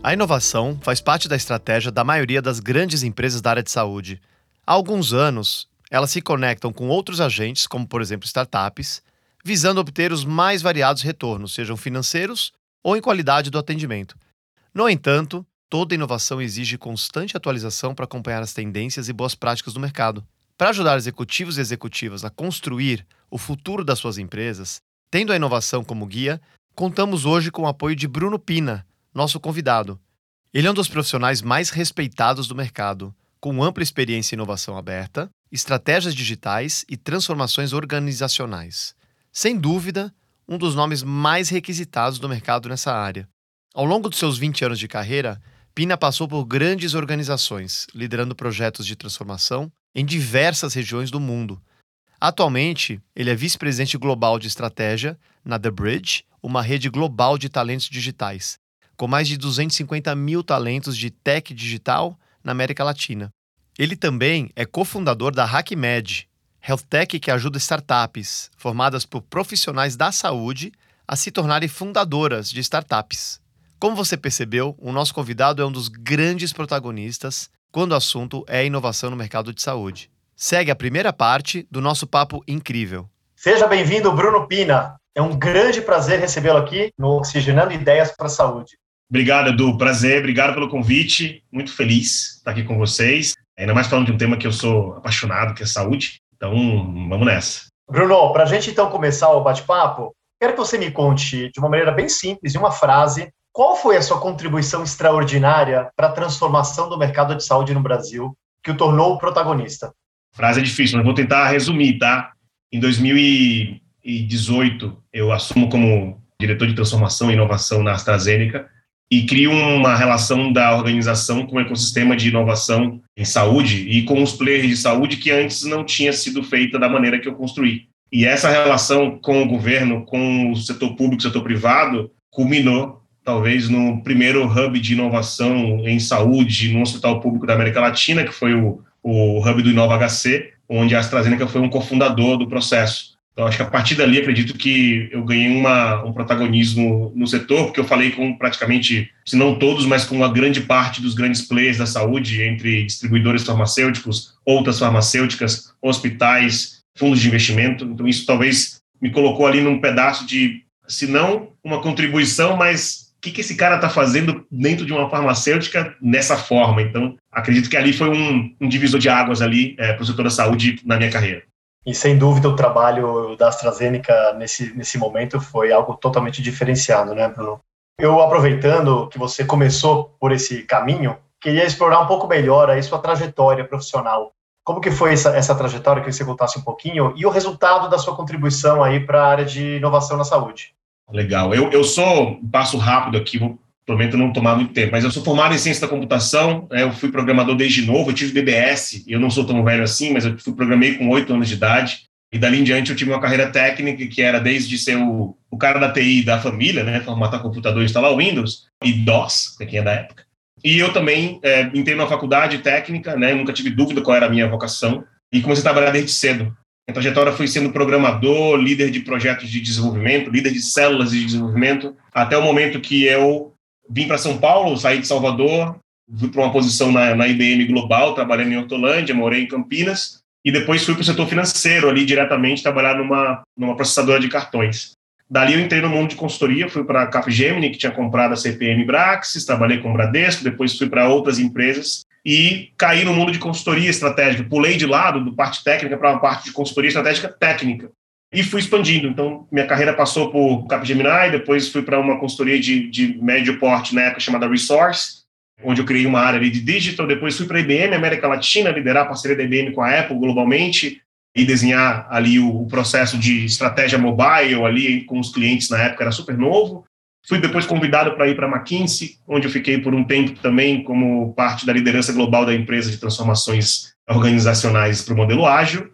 A inovação faz parte da estratégia da maioria das grandes empresas da área de saúde. Há alguns anos, elas se conectam com outros agentes, como por exemplo startups, visando obter os mais variados retornos, sejam financeiros ou em qualidade do atendimento. No entanto, toda inovação exige constante atualização para acompanhar as tendências e boas práticas do mercado. Para ajudar executivos e executivas a construir o futuro das suas empresas, tendo a inovação como guia, contamos hoje com o apoio de Bruno Pina, nosso convidado. Ele é um dos profissionais mais respeitados do mercado, com ampla experiência em inovação aberta, estratégias digitais e transformações organizacionais. Sem dúvida, um dos nomes mais requisitados do mercado nessa área. Ao longo dos seus 20 anos de carreira, Pina passou por grandes organizações, liderando projetos de transformação em diversas regiões do mundo. Atualmente, ele é vice-presidente global de estratégia na The Bridge, uma rede global de talentos digitais, com mais de 250 mil talentos de tech digital na América Latina. Ele também é cofundador da HackMed, health tech que ajuda startups formadas por profissionais da saúde a se tornarem fundadoras de startups. Como você percebeu, o nosso convidado é um dos grandes protagonistas quando o assunto é inovação no mercado de saúde. Segue a primeira parte do nosso papo incrível. Seja bem-vindo, Bruno Pina. É um grande prazer recebê-lo aqui no Oxigenando Ideias para a Saúde. Obrigado, Edu. Prazer, obrigado pelo convite. Muito feliz estar aqui com vocês. Ainda mais falando de um tema que eu sou apaixonado, que é saúde. Então, vamos nessa. Bruno, para a gente então começar o bate-papo, quero que você me conte de uma maneira bem simples, em uma frase, qual foi a sua contribuição extraordinária para a transformação do mercado de saúde no Brasil, que o tornou protagonista? Frase é difícil, mas vou tentar resumir, tá? Em 2018, eu assumo como diretor de transformação e inovação na AstraZeneca e crio uma relação da organização com o ecossistema de inovação em saúde e com os players de saúde que antes não tinha sido feita da maneira que eu construí. E essa relação com o governo, com o setor público, setor privado, culminou talvez no primeiro hub de inovação em saúde no Hospital Público da América Latina, que foi o, o hub do Inova HC, onde a AstraZeneca foi um cofundador do processo. Então, acho que a partir dali, acredito que eu ganhei uma, um protagonismo no setor, porque eu falei com praticamente, se não todos, mas com uma grande parte dos grandes players da saúde, entre distribuidores farmacêuticos, outras farmacêuticas, hospitais, fundos de investimento. Então, isso talvez me colocou ali num pedaço de, se não uma contribuição, mas o que, que esse cara está fazendo dentro de uma farmacêutica nessa forma? Então, acredito que ali foi um, um divisor de águas ali é, para o setor da saúde na minha carreira. E sem dúvida o trabalho da AstraZeneca nesse, nesse momento foi algo totalmente diferenciado, né, Bruno? Eu, aproveitando que você começou por esse caminho, queria explorar um pouco melhor aí sua trajetória profissional. Como que foi essa, essa trajetória, que você contasse um pouquinho, e o resultado da sua contribuição aí para a área de inovação na saúde? Legal. Eu, eu sou, passo rápido aqui, vou prometo não tomar muito tempo, mas eu sou formado em ciência da computação, né, eu fui programador desde novo, eu tive DBS, eu não sou tão velho assim, mas eu programei com oito anos de idade, e dali em diante eu tive uma carreira técnica que era desde ser o, o cara da TI da família, né, formatar computador instalar Windows, e DOS, para quem é da época. E eu também é, entrei na faculdade técnica, né, nunca tive dúvida qual era a minha vocação, e comecei a trabalhar desde cedo. A trajetória foi sendo programador, líder de projetos de desenvolvimento, líder de células de desenvolvimento, até o momento que eu vim para São Paulo, saí de Salvador, fui para uma posição na, na IBM Global, trabalhando em Hortolândia, morei em Campinas, e depois fui para o setor financeiro ali diretamente, trabalhar numa, numa processadora de cartões. Dali eu entrei no mundo de consultoria, fui para a Capgemini, que tinha comprado a CPM Braxis, trabalhei com o Bradesco, depois fui para outras empresas e caí no mundo de consultoria estratégica. Pulei de lado do parte técnica para uma parte de consultoria estratégica técnica e fui expandindo. Então, minha carreira passou por Capgemini, depois fui para uma consultoria de, de médio porte na época chamada Resource, onde eu criei uma área de digital. Depois fui para a IBM América Latina, liderar a parceria da IBM com a Apple globalmente e desenhar ali o, o processo de estratégia mobile ali com os clientes na época era super novo. Fui depois convidado para ir para a McKinsey, onde eu fiquei por um tempo também como parte da liderança global da empresa de transformações organizacionais para o modelo ágil.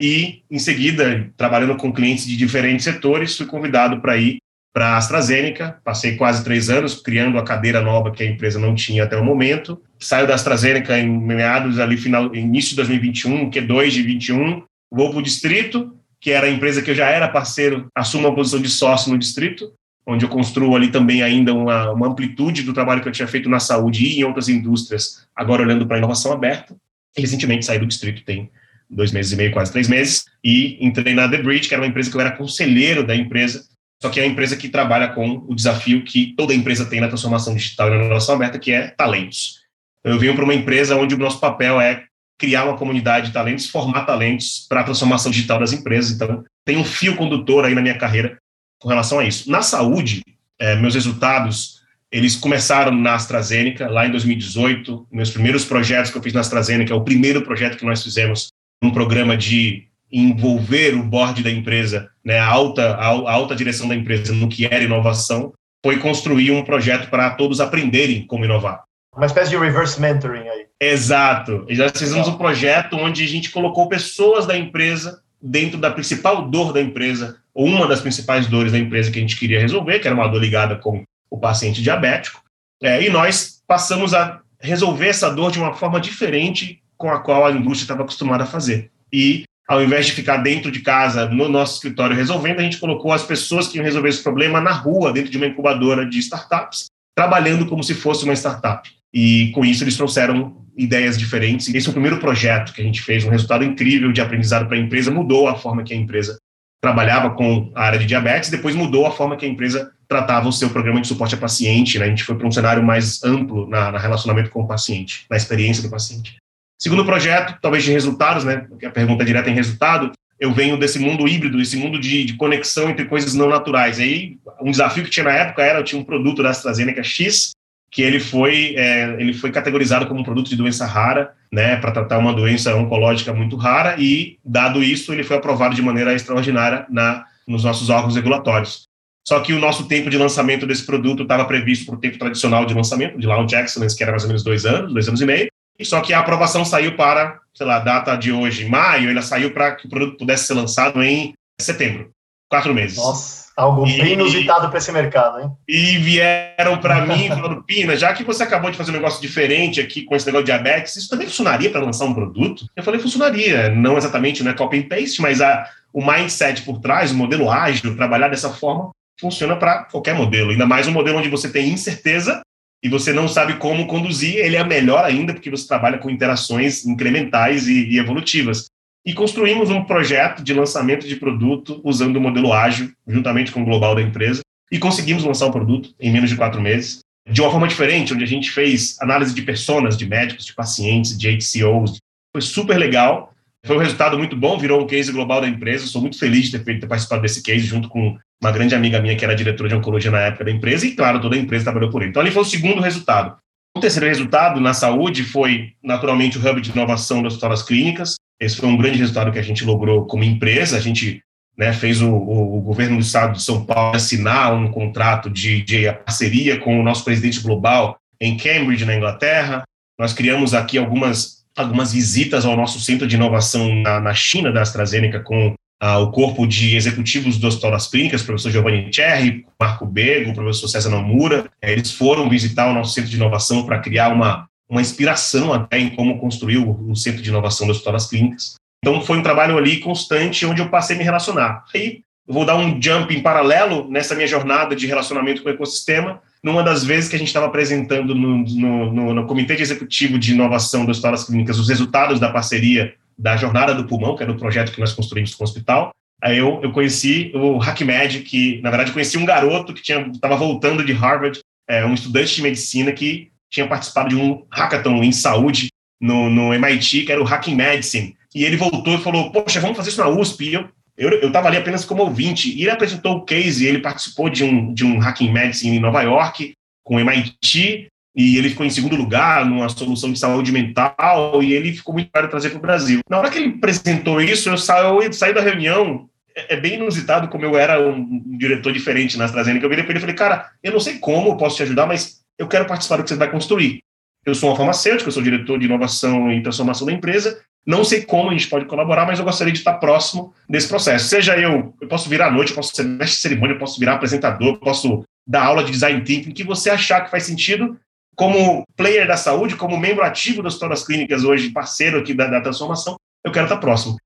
E, em seguida, trabalhando com clientes de diferentes setores, fui convidado para ir para a AstraZeneca. Passei quase três anos criando a cadeira nova que a empresa não tinha até o momento. Saio da AstraZeneca em meados ali, final, início de 2021, Q2 de 21. Vou para o Distrito, que era a empresa que eu já era parceiro, assumo uma posição de sócio no Distrito onde eu construo ali também ainda uma, uma, amplitude do trabalho que eu tinha feito na saúde e em outras indústrias, agora olhando para a inovação aberta. Recentemente saí do distrito, tem dois meses e meio, quase três meses, e entrei na The Bridge, que era uma empresa que eu era conselheiro da empresa, só que é uma empresa que trabalha com o desafio que toda empresa tem na transformação digital e na inovação aberta, que é talentos. Então, eu venho para uma empresa onde o nosso papel é criar uma comunidade de talentos, formar talentos para a transformação digital das empresas. Então, tem um fio condutor aí na minha carreira com relação a isso. Na saúde, é, meus resultados, eles começaram na AstraZeneca, lá em 2018. Meus primeiros projetos que eu fiz na AstraZeneca, o primeiro projeto que nós fizemos, um programa de envolver o board da empresa, né, a, alta, a, alta direção da empresa no que era inovação, foi construir um projeto para todos aprenderem como inovar. Uma espécie de reverse mentoring aí. Exato. E nós fizemos um projeto onde a gente colocou pessoas da empresa dentro da principal dor da empresa, ou uma das principais dores da empresa que a gente queria resolver, que era uma dor ligada com o paciente diabético, é, e nós passamos a resolver essa dor de uma forma diferente com a qual a indústria estava acostumada a fazer. E, ao invés de ficar dentro de casa, no nosso escritório resolvendo, a gente colocou as pessoas que iam resolver esse problema na rua, dentro de uma incubadora de startups, trabalhando como se fosse uma startup. E, com isso, eles trouxeram ideias diferentes. Esse é o primeiro projeto que a gente fez, um resultado incrível de aprendizado para a empresa, mudou a forma que a empresa trabalhava com a área de diabetes, depois mudou a forma que a empresa tratava o seu programa de suporte a paciente, né? A gente foi para um cenário mais amplo na, na, relacionamento com o paciente, na experiência do paciente. Segundo projeto, talvez de resultados, né? Porque a pergunta é direta em resultado, eu venho desse mundo híbrido, esse mundo de, de conexão entre coisas não naturais. aí, um desafio que tinha na época era, eu tinha um produto da AstraZeneca X, que ele foi, é, ele foi categorizado como um produto de doença rara, né, para tratar uma doença oncológica muito rara, e, dado isso, ele foi aprovado de maneira extraordinária na, nos nossos órgãos regulatórios. Só que o nosso tempo de lançamento desse produto estava previsto para o tempo tradicional de lançamento, de Launch Excellence, que era mais ou menos dois anos, dois anos e meio, só que a aprovação saiu para, sei lá, a data de hoje, maio, ela saiu para que o produto pudesse ser lançado em setembro, quatro meses. Nossa. Algo e, bem inusitado para esse mercado, hein? E vieram para mim falando, Pina, já que você acabou de fazer um negócio diferente aqui com esse negócio de diabetes, isso também funcionaria para lançar um produto? Eu falei, funcionaria. Não exatamente, não é copy and paste, mas a, o mindset por trás, o modelo ágil, trabalhar dessa forma, funciona para qualquer modelo. Ainda mais um modelo onde você tem incerteza e você não sabe como conduzir, ele é melhor ainda, porque você trabalha com interações incrementais e, e evolutivas e construímos um projeto de lançamento de produto usando o modelo ágil, juntamente com o global da empresa, e conseguimos lançar o produto em menos de quatro meses, de uma forma diferente, onde a gente fez análise de personas, de médicos, de pacientes, de HCOs. Foi super legal, foi um resultado muito bom, virou um case global da empresa. Sou muito feliz de ter, feito, ter participado desse case junto com uma grande amiga minha que era diretora de oncologia na época da empresa, e claro, toda a empresa trabalhou por ele. Então, ali foi o segundo resultado. O terceiro resultado na saúde foi, naturalmente, o hub de inovação das hospitais clínicas. Esse foi um grande resultado que a gente logrou como empresa. A gente né, fez o, o, governo do estado de São Paulo assinar um contrato de, de parceria com o nosso presidente global em Cambridge, na Inglaterra. Nós criamos aqui algumas, algumas visitas ao nosso centro de inovação na, na China, da AstraZeneca, com ah, o corpo de executivos do Hospital das Clínicas, o professor Giovanni Cherry, Marco Bego, o professor César Nomura, eles foram visitar o nosso centro de inovação para criar uma, uma inspiração até em como construir o, o centro de inovação do Hospital das Clínicas. Então, foi um trabalho ali constante onde eu passei a me relacionar. Aí, eu vou dar um jump em paralelo nessa minha jornada de relacionamento com o ecossistema, numa das vezes que a gente estava apresentando no, no, no, no Comitê de Executivo de Inovação do Hospital das Clínicas os resultados da parceria da Jornada do Pulmão, que era o projeto que nós construímos com o hospital. Aí eu, eu conheci o HackMed, que, na verdade, conheci um garoto que estava voltando de Harvard, é, um estudante de medicina que tinha participado de um hackathon em saúde no, no MIT, que era o Hacking Medicine. E ele voltou e falou, poxa, vamos fazer isso na USP. E eu estava ali apenas como ouvinte. E ele apresentou o case, ele participou de um, de um Hacking Medicine em Nova York, com o MIT, e ele ficou em segundo lugar numa solução de saúde mental, e ele ficou muito caro trazer para o Brasil. Na hora que ele apresentou isso, eu saí, eu saí da reunião, é, é bem inusitado como eu era um, diretor diferente na AstraZeneca. Eu virei para ele e falei, cara, eu não sei como eu posso te ajudar, mas eu quero participar do que você vai construir. Eu sou uma farmacêutica, eu sou diretor de inovação e transformação da empresa. Não sei como a gente pode colaborar, mas eu gostaria de estar próximo desse processo. Seja eu, eu posso virar à noite, eu posso ser mestre de cerimônia, eu posso virar apresentador, eu posso dar aula de design thinking, que você achar que faz sentido, como player da saúde, como membro ativo das todas clínicas hoje, parceiro aqui da, da transformação, eu quero estar próximo.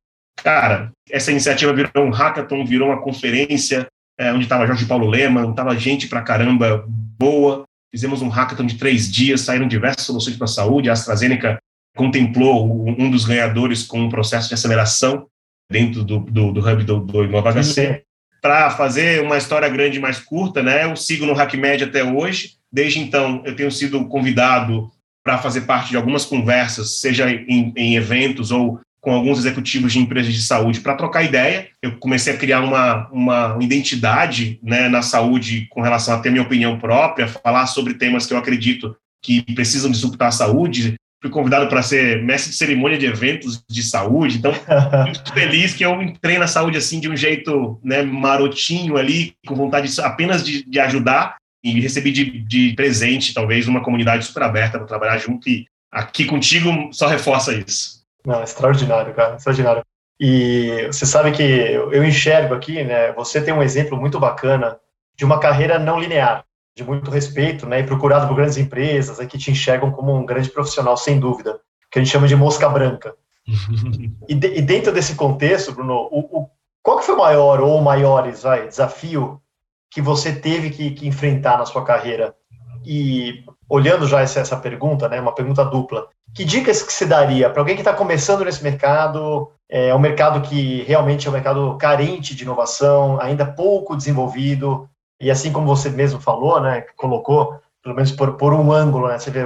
Cara, essa iniciativa virou um hackathon, virou uma conferência, é, onde estava Jorge Paulo Lema, estava gente pra caramba boa. Fizemos um hackathon de três dias, saíram diversas soluções para a saúde. A AstraZeneca contemplou um dos ganhadores com um processo de aceleração dentro do, do, do hub do, do InovaHC. Para fazer uma história grande mais curta, né, eu sigo no HackMed até hoje. Desde então, eu tenho sido convidado para fazer parte de algumas conversas, seja em, em eventos ou com alguns executivos de empresas de saúde para trocar ideia. Eu comecei a criar uma, uma identidade né, na saúde com relação a ter minha opinião própria, falar sobre temas que eu acredito que precisam disruptar a saúde. Fui convidado para ser mestre de cerimônia de eventos de saúde, então muito feliz que eu entrei na saúde assim de um jeito né, marotinho ali, com vontade apenas de, de ajudar e recebi de, de presente talvez uma comunidade super aberta para trabalhar junto e aqui contigo só reforça isso. Não, extraordinário, cara, extraordinário. E você sabe que eu enxergo aqui, né? Você tem um exemplo muito bacana de uma carreira não linear, de muito respeito, né? E procurado por grandes empresas, que te enxergam como um grande profissional, sem dúvida, que a gente chama de mosca branca. e, de, e, dentro desse contexto, Bruno, o, o, qual que foi o maior ou maiores vai, desafio que você teve que, que enfrentar na sua carreira? E olhando já essa, essa pergunta, né, uma pergunta dupla, que dicas que se daria para alguém que está começando nesse mercado? É um mercado que realmente é um mercado carente de inovação, ainda pouco desenvolvido, e assim como você mesmo falou, né, colocou, pelo menos por, por um ângulo, né, você vê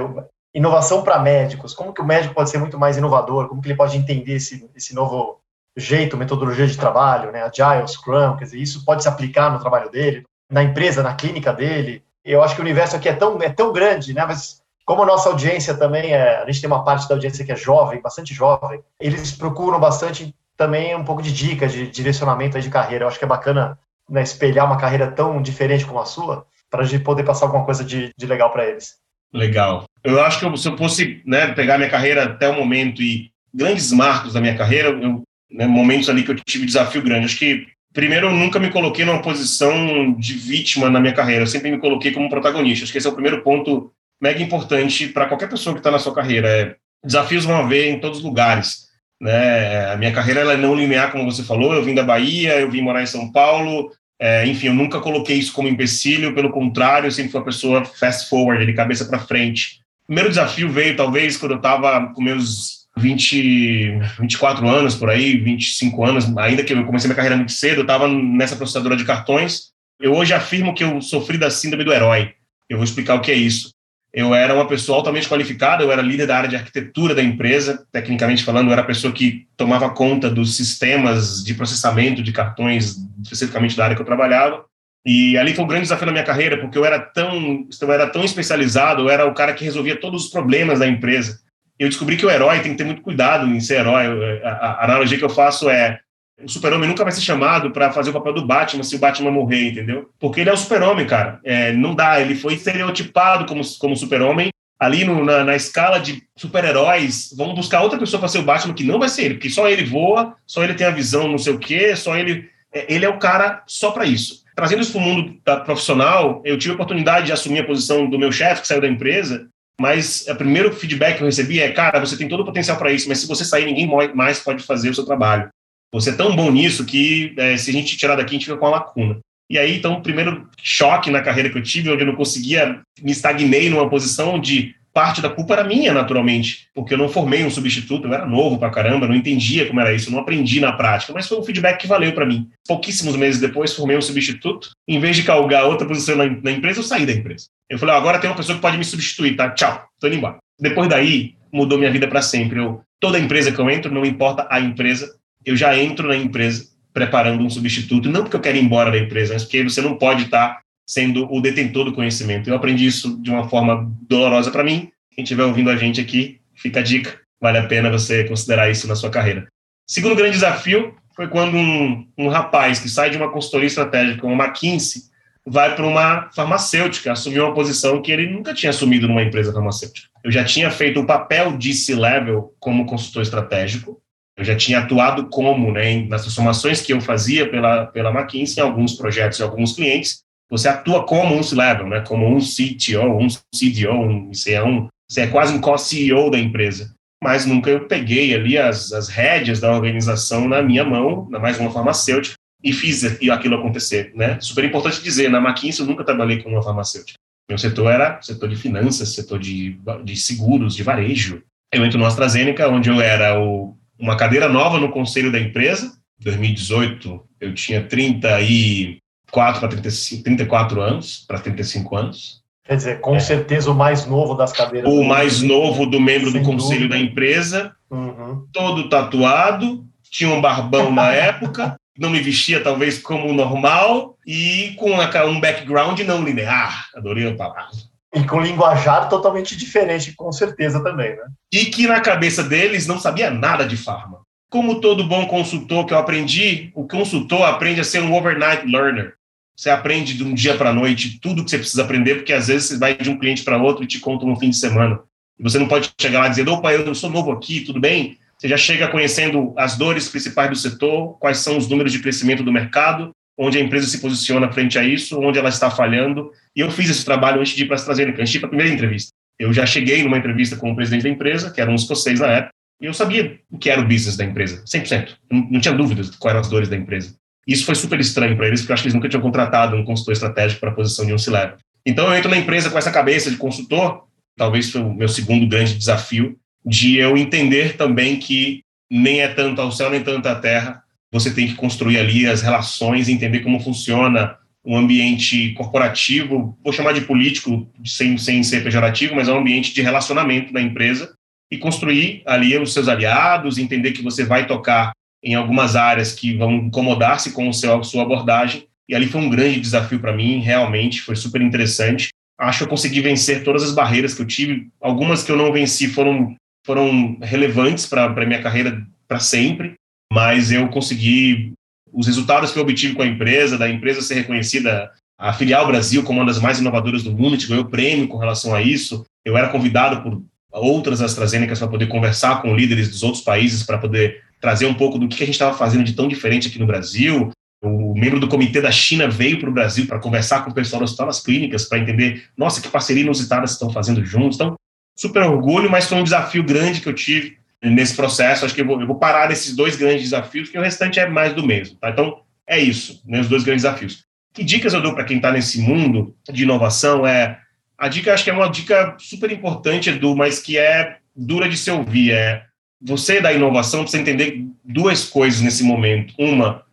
inovação para médicos, como que o médico pode ser muito mais inovador, como que ele pode entender esse, esse novo jeito, metodologia de trabalho, né, Agile, Scrum, quer dizer, isso pode se aplicar no trabalho dele, na empresa, na clínica dele. Eu acho que o universo aqui é tão, é tão grande, né, mas como a nossa audiência também é, a gente tem uma parte da audiência que é jovem, bastante jovem, eles procuram bastante também um pouco de dicas de direcionamento de carreira. Eu acho que é bacana né, espelhar uma carreira tão diferente como a sua, para a gente poder passar alguma coisa de, de legal para eles. Legal. Eu acho que eu, se eu fosse né, pegar minha carreira até o momento e grandes marcos da minha carreira, eu, né, momentos ali que eu tive desafio grande. Acho que, primeiro, eu nunca me coloquei numa posição de vítima na minha carreira, eu sempre me coloquei como protagonista. Acho que esse é o primeiro ponto mega importante para qualquer pessoa que está na sua carreira. É, desafios vão haver em todos os lugares. Né? A minha carreira ela é não linear, como você falou. Eu vim da Bahia, eu vim morar em São Paulo. É, enfim, eu nunca coloquei isso como empecilho. Pelo contrário, eu sempre fui uma pessoa fast forward, de cabeça para frente. O primeiro desafio veio, talvez, quando eu estava com meus 20, 24 anos, por aí, 25 anos, ainda que eu comecei minha carreira muito cedo, eu estava nessa processadora de cartões. Eu hoje afirmo que eu sofri da síndrome do herói. Eu vou explicar o que é isso eu era uma pessoa altamente qualificada, eu era líder da área de arquitetura da empresa, tecnicamente falando, eu era a pessoa que tomava conta dos sistemas de processamento de cartões, especificamente da área que eu trabalhava. E ali foi um grande desafio na minha carreira, porque eu era tão, eu era tão especializado, eu era o cara que resolvia todos os problemas da empresa. Eu descobri que o herói tem que ter muito cuidado em ser herói. A, a analogia que eu faço é o super-homem nunca vai ser chamado para fazer o papel do Batman se o Batman morrer, entendeu? Porque ele é o super-homem, cara. É, não dá, ele foi estereotipado como, como super-homem. Ali no, na, na, escala de super-heróis, vamos buscar outra pessoa para ser o Batman que não vai ser ele, porque só ele voa, só ele tem a visão, não sei o quê, só ele. É, ele é o cara só para isso. Trazendo isso para o mundo da, profissional, eu tive a oportunidade de assumir a posição do meu chefe, que saiu da empresa, mas o primeiro feedback que eu recebi é: cara, você tem todo o potencial para isso, mas se você sair, ninguém mais pode fazer o seu trabalho. Você é tão bom nisso que é, se a gente tirar daqui, a gente fica com uma lacuna. E aí, então, o primeiro choque na carreira que eu tive, onde eu não conseguia, me estagnei numa posição de parte da culpa era minha, naturalmente, porque eu não formei um substituto, eu era novo pra caramba, não entendia como era isso, não aprendi na prática, mas foi um feedback que valeu para mim. Pouquíssimos meses depois, formei um substituto, em vez de calgar outra posição na, na empresa, eu saí da empresa. Eu falei, agora tem uma pessoa que pode me substituir, tá? Tchau, tô indo embora. Depois daí, mudou minha vida para sempre. Eu, toda empresa que eu entro, não importa a empresa, eu já entro na empresa preparando um substituto, não porque eu quero ir embora da empresa, mas porque você não pode estar sendo o detentor do conhecimento. Eu aprendi isso de uma forma dolorosa para mim. Quem estiver ouvindo a gente aqui, fica a dica, vale a pena você considerar isso na sua carreira. Segundo grande desafio, foi quando um, um rapaz que sai de uma consultoria estratégica uma McKinsey vai para uma farmacêutica, assumiu uma posição que ele nunca tinha assumido numa empresa farmacêutica. Eu já tinha feito o papel de C-level como consultor estratégico, eu já tinha atuado como, né, nas transformações que eu fazia pela, pela McKinsey, em alguns projetos e alguns clientes, você atua como um C-level, né, como um CTO, um CDO, um, um, você é quase um co-CEO da empresa. Mas nunca eu peguei ali as, as rédeas da organização na minha mão, na mais uma farmacêutica, e fiz aquilo acontecer, né? Super importante dizer, na McKinsey eu nunca trabalhei com uma farmacêutica. Meu setor era setor de finanças, setor de, de seguros, de varejo. Eu entro no AstraZeneca, onde eu era o, uma cadeira nova no conselho da empresa. 2018, eu tinha 34 para 34 anos, para 35 anos. Quer dizer, com é. certeza o mais novo das cadeiras. O mais novo do membro do conselho dúvida. da empresa, uhum. todo tatuado, tinha um barbão na época, não me vestia talvez como normal e com um background não linear. Adorei a palavra. E com linguajar totalmente diferente, com certeza também, né? E que na cabeça deles não sabia nada de farma. Como todo bom consultor que eu aprendi, o consultor aprende a ser um overnight learner. Você aprende de um dia para a noite tudo que você precisa aprender, porque às vezes você vai de um cliente para outro e te conta no fim de semana. E você não pode chegar lá dizendo, opa, eu sou novo aqui, tudo bem? Você já chega conhecendo as dores principais do setor, quais são os números de crescimento do mercado, onde a empresa se posiciona frente a isso, onde ela está falhando. E eu fiz esse trabalho antes de ir para a AstraZeneca, antes de ir para a primeira entrevista. Eu já cheguei numa entrevista com o presidente da empresa, que era um escocês na época, e eu sabia o que era o business da empresa, 100%. Não, não tinha dúvidas de quais eram as dores da empresa. Isso foi super estranho para eles, porque eu acho que eles nunca tinham contratado um consultor estratégico para a posição de um C-Level. Então eu entro na empresa com essa cabeça de consultor, talvez foi o meu segundo grande desafio, de eu entender também que nem é tanto ao céu, nem tanto à terra. Você tem que construir ali as relações, entender como funciona um ambiente corporativo, vou chamar de político, sem, sem ser pejorativo, mas é um ambiente de relacionamento da empresa e construir ali os seus aliados, entender que você vai tocar em algumas áreas que vão incomodar-se com o seu, a sua abordagem. E ali foi um grande desafio para mim, realmente, foi super interessante. Acho que eu consegui vencer todas as barreiras que eu tive. Algumas que eu não venci foram foram relevantes para a minha carreira para sempre, mas eu consegui os resultados que eu obtive com a empresa, da empresa ser reconhecida, a filial Brasil como uma das mais inovadoras do mundo, a gente ganhou prêmio com relação a isso. Eu era convidado por outras AstraZenecas para poder conversar com líderes dos outros países para poder trazer um pouco do que a gente estava fazendo de tão diferente aqui no Brasil. O membro do comitê da China veio para o Brasil para conversar com o pessoal das hospital clínicas, para entender, nossa, que parceria inusitada estão fazendo juntos. Então, super orgulho, mas foi um desafio grande que eu tive nesse processo. Acho que eu vou, eu vou parar nesses dois grandes desafios, porque o restante é mais do mesmo. Tá? Então, é isso, né, os dois grandes desafios. Que dicas eu dou para quem está nesse mundo de inovação? É a dica, acho que é uma dica super importante, Edu, mas que é dura de se ouvir. É você da inovação precisa entender duas coisas nesse momento. Uma,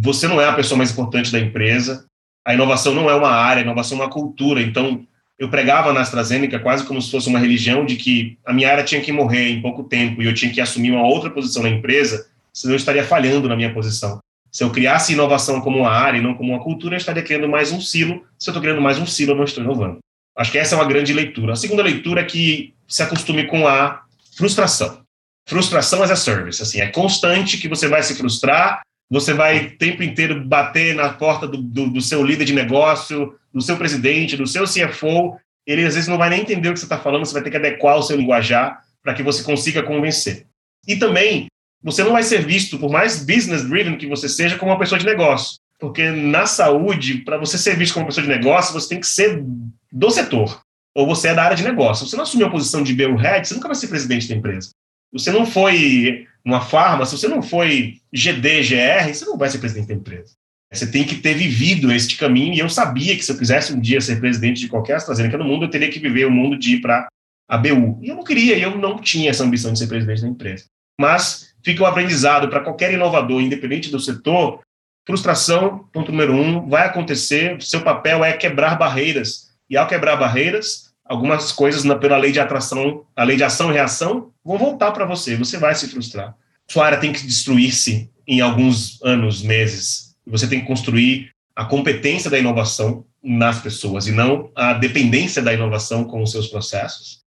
você não é a pessoa mais importante da empresa. A inovação não é uma área, a inovação é uma cultura. Então, eu pregava na AstraZeneca quase como se fosse uma religião de que a minha área tinha que morrer em pouco tempo e eu tinha que assumir uma outra posição na empresa, senão eu estaria falhando na minha posição. Se eu criasse inovação como uma área e não como uma cultura, eu estaria criando mais um silo. Se eu estou criando mais um silo, eu não estou inovando. Acho que essa é uma grande leitura. A segunda leitura é que se acostume com a frustração. Frustração as a service, assim, é constante que você vai se frustrar, você vai o tempo inteiro bater na porta do, do, do seu líder de negócio, do seu presidente, do seu CFO, ele às vezes não vai nem entender o que você está falando, você vai ter que adequar o seu linguajar para que você consiga convencer. E também, você não vai ser visto, por mais business driven que você seja, como uma pessoa de negócio. Porque na saúde, para você ser visto como uma pessoa de negócio, você tem que ser do setor. Ou você é da área de negócio. Se você não assumir a posição de BU Head, você nunca vai ser presidente da empresa. Você não foi uma farma, se você não foi GD, GR, você não vai ser presidente da empresa. Você tem que ter vivido este caminho, e eu sabia que se eu quisesse um dia ser presidente de qualquer AstraZeneca no mundo, eu teria que viver o mundo de ir para a BU. E eu não queria, eu não tinha essa ambição de ser presidente da empresa. Mas fica um aprendizado para qualquer inovador, independente do setor, frustração, ponto número um, vai acontecer, seu papel é quebrar barreiras. E ao quebrar barreiras, algumas coisas na, pela lei de atração, a lei de ação e reação, vão voltar para você, você vai se frustrar. Sua área tem que destruir-se em alguns anos, meses, você tem que construir a competência da inovação nas pessoas e não a dependência da inovação com os seus processos.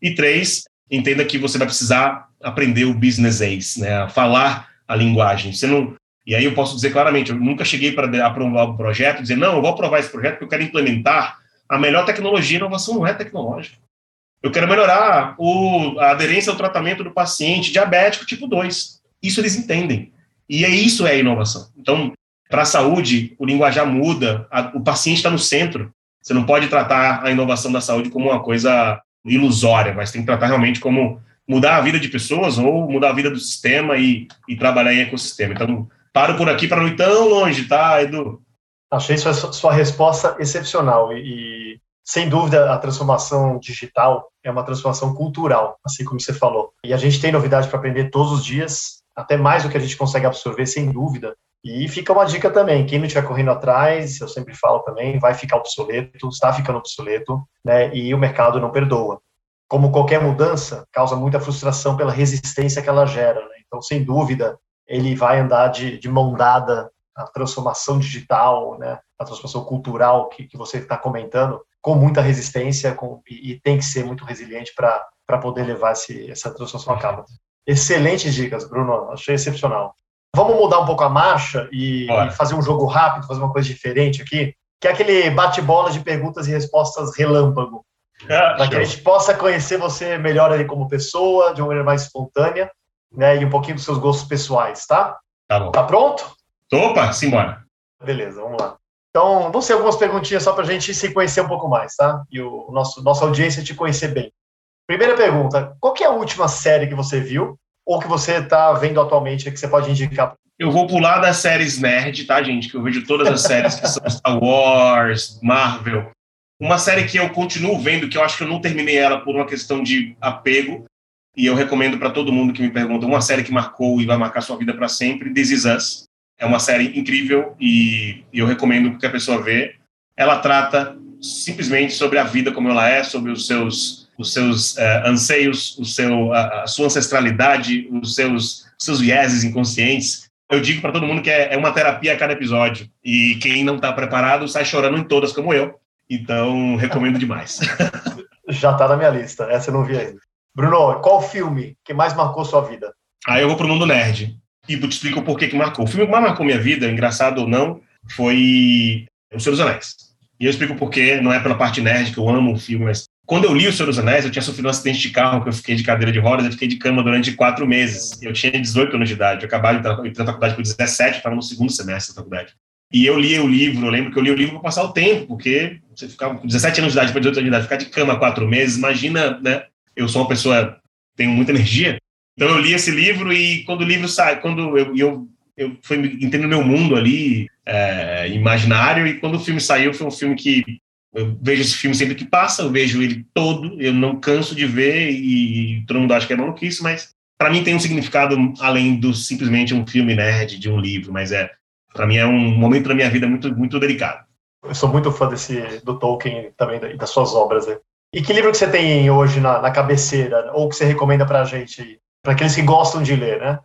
E três, entenda que você vai precisar aprender o business ace, né? Falar a linguagem. Você não, e aí eu posso dizer claramente, eu nunca cheguei para aprovar um projeto, dizer, não, eu vou aprovar esse projeto porque eu quero implementar a melhor tecnologia. Inovação não é tecnológica. Eu quero melhorar o, a aderência ao tratamento do paciente diabético tipo 2. Isso eles entendem. E é isso é inovação. Então, para a saúde, o linguajar muda, a, o paciente está no centro. Você não pode tratar a inovação da saúde como uma coisa ilusória, mas tem que tratar realmente como mudar a vida de pessoas ou mudar a vida do sistema e, e trabalhar em ecossistema. Então, paro por aqui para não ir tão longe, tá, Edu? Achei sua, sua resposta excepcional e, e, sem dúvida, a transformação digital é uma transformação cultural, assim como você falou. E a gente tem novidade para aprender todos os dias, até mais do que a gente consegue absorver, sem dúvida. E fica uma dica também, quem não estiver correndo atrás, eu sempre falo também, vai ficar obsoleto, está ficando obsoleto, né, e o mercado não perdoa. Como qualquer mudança, causa muita frustração pela resistência que ela gera. Né? Então, sem dúvida, ele vai andar de, de mão dada a transformação digital, né, a transformação cultural que, que você está comentando, com muita resistência com, e, e, tem que ser muito resiliente para poder levar esse, essa transformação a cabo. Excelentes dicas, Bruno, achei excepcional. Vamos mudar um pouco a marcha e, e fazer um jogo rápido, fazer uma coisa diferente aqui, que é aquele bate-bola de perguntas e respostas relâmpago. Ah, para que a gente possa conhecer você melhor ali como pessoa, de uma maneira mais espontânea, né, e um pouquinho dos seus gostos pessoais, tá? Tá bom. Tá pronto? Opa, simbora. Beleza, vamos lá. Então, vão ser algumas perguntinhas só para a gente se conhecer um pouco mais, tá? E o nosso nossa audiência te conhecer bem. Primeira pergunta: qual é a última série que você viu ou que você está vendo atualmente que você pode indicar? Eu vou pular das séries nerd, tá, gente? Que eu vejo todas as séries que são Star Wars, Marvel. Uma série que eu continuo vendo, que eu acho que eu não terminei ela por uma questão de apego, e eu recomendo para todo mundo que me pergunta uma série que marcou e vai marcar sua vida para sempre, This Is Us. É uma série incrível e eu recomendo que a pessoa vê. Ela trata simplesmente sobre a vida como ela é, sobre os seus os seus uh, anseios, o seu a, a, sua ancestralidade, os seus os seus vieses inconscientes. Eu digo para todo mundo que é, é, uma terapia a cada episódio e quem não está preparado sai chorando em todas como eu. Então recomendo demais. Já está na minha lista. Essa eu não vi ainda. Bruno, qual filme que mais marcou sua vida? Aí eu vou pro mundo nerd e te explico por que que marcou. O filme que mais marcou minha vida, engraçado ou não, foi O Senhor dos Anéis. E eu explico por quê, não é pela parte nerd que eu amo o filme, mas quando eu li O Senhor dos Anéis, eu tinha sofrido um acidente de carro, que eu fiquei de cadeira de rodas, eu fiquei de cama durante quatro meses. Eu tinha 18 anos de idade, eu acabei de entrar na faculdade com 17, estava no segundo semestre da faculdade. E eu li o livro, eu lembro que eu li o livro para passar o tempo, porque você ficava com 17 anos de idade para 18 anos de idade, ficar de cama quatro meses, imagina, né? eu sou uma pessoa tenho muita energia. Então eu li esse livro e quando o livro sai, quando eu, eu, eu fui entendendo meu mundo ali é, imaginário e quando o filme saiu foi um filme que eu vejo esse filme sempre que passa, eu vejo ele todo, eu não canso de ver e todo mundo acha que é maluquice, mas para mim tem um significado além do simplesmente um filme nerd de um livro, mas é para mim é um momento da minha vida muito muito delicado. Eu sou muito fã desse do Tolkien também e das suas obras. Né? E que livro que você tem hoje na, na cabeceira, ou que você recomenda para a gente, para aqueles que gostam de ler, né?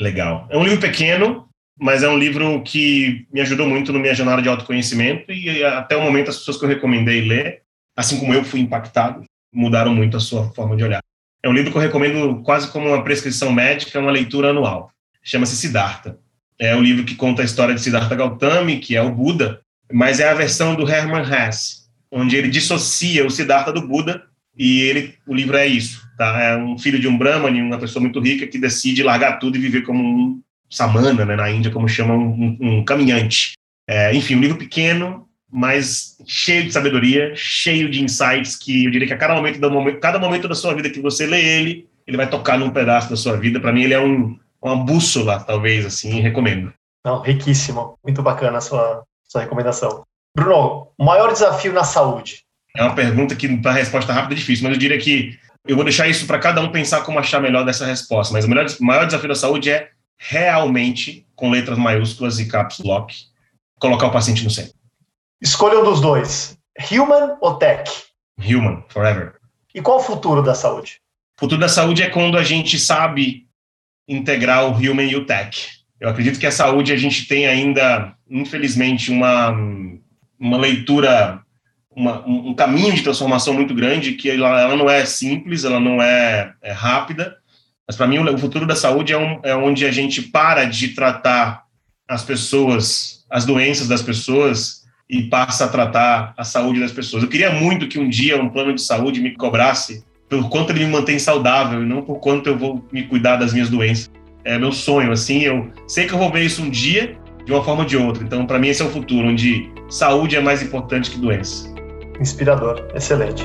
Legal. É um livro pequeno, mas é um livro que me ajudou muito na minha jornada de autoconhecimento e até o momento as pessoas que eu recomendei ler, assim como eu fui impactado, mudaram muito a sua forma de olhar. É um livro que eu recomendo quase como uma prescrição médica, uma leitura anual. Chama-se Siddhartha. É um livro que conta a história de Siddhartha Gautami, que é o Buda, mas é a versão do Hermann Hesse, onde ele dissocia o Siddhartha do Buda e ele, o livro é isso, tá? É um filho de um Brahmani, uma pessoa muito rica que decide largar tudo e viver como um samana, né, na Índia, como chamam um, um caminhante. É, enfim, um livro pequeno, mas cheio de sabedoria, cheio de insights que eu diria que a cada momento, momento, cada momento da sua vida que você lê ele, ele vai tocar num pedaço da sua vida. Para mim, ele é um, uma bússola, talvez, assim, recomendo. Não, riquíssimo. Muito bacana a sua, sua recomendação. Bruno, maior desafio na saúde? É uma pergunta que, para resposta rápida, é difícil, mas eu diria que eu vou deixar isso para cada um pensar como achar melhor dessa resposta. Mas o melhor, maior desafio da saúde é realmente, com letras maiúsculas e caps lock, colocar o paciente no centro. Escolha um dos dois: human ou tech? Human, forever. E qual o futuro da saúde? O futuro da saúde é quando a gente sabe integrar o human e o tech. Eu acredito que a saúde a gente tem ainda, infelizmente, uma uma leitura, uma, um caminho de transformação muito grande, que ela, ela não é simples, ela não é, é rápida, Mas para mim, o futuro da saúde é, um, é onde a gente para de tratar as pessoas, as doenças das pessoas e passa a tratar a saúde das pessoas. Eu queria muito que um dia um plano de saúde me cobrasse por quanto ele me mantém saudável e não por quanto eu vou me cuidar das minhas doenças. É meu sonho, assim, eu sei que eu vou ver isso um dia de uma forma ou de outra. Então, para mim, esse é o futuro, onde saúde é mais importante que doença. Inspirador, excelente.